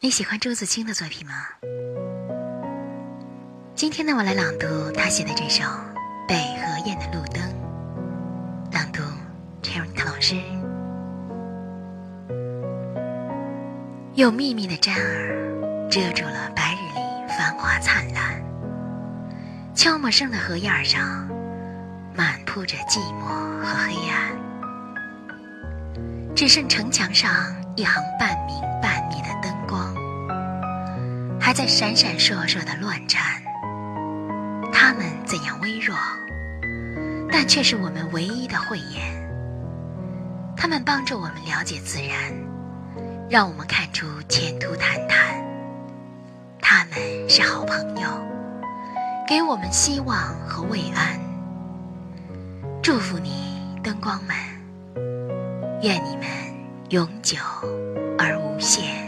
你喜欢朱自清的作品吗？今天呢，我来朗读他写的这首《北河沿的路灯》，朗读 Cherry 老师。用密密的毡儿遮住了白日里繁华灿烂，悄默声的河沿上满铺着寂寞和黑暗，只剩城墙上一行半明半，还在闪闪烁烁的乱颤。它们怎样微弱，但却是我们唯一的慧眼。它们帮助我们了解自然。让我们看出前途坦坦。他们是好朋友，给我们希望和慰安。祝福你，灯光们，愿你们永久而无限。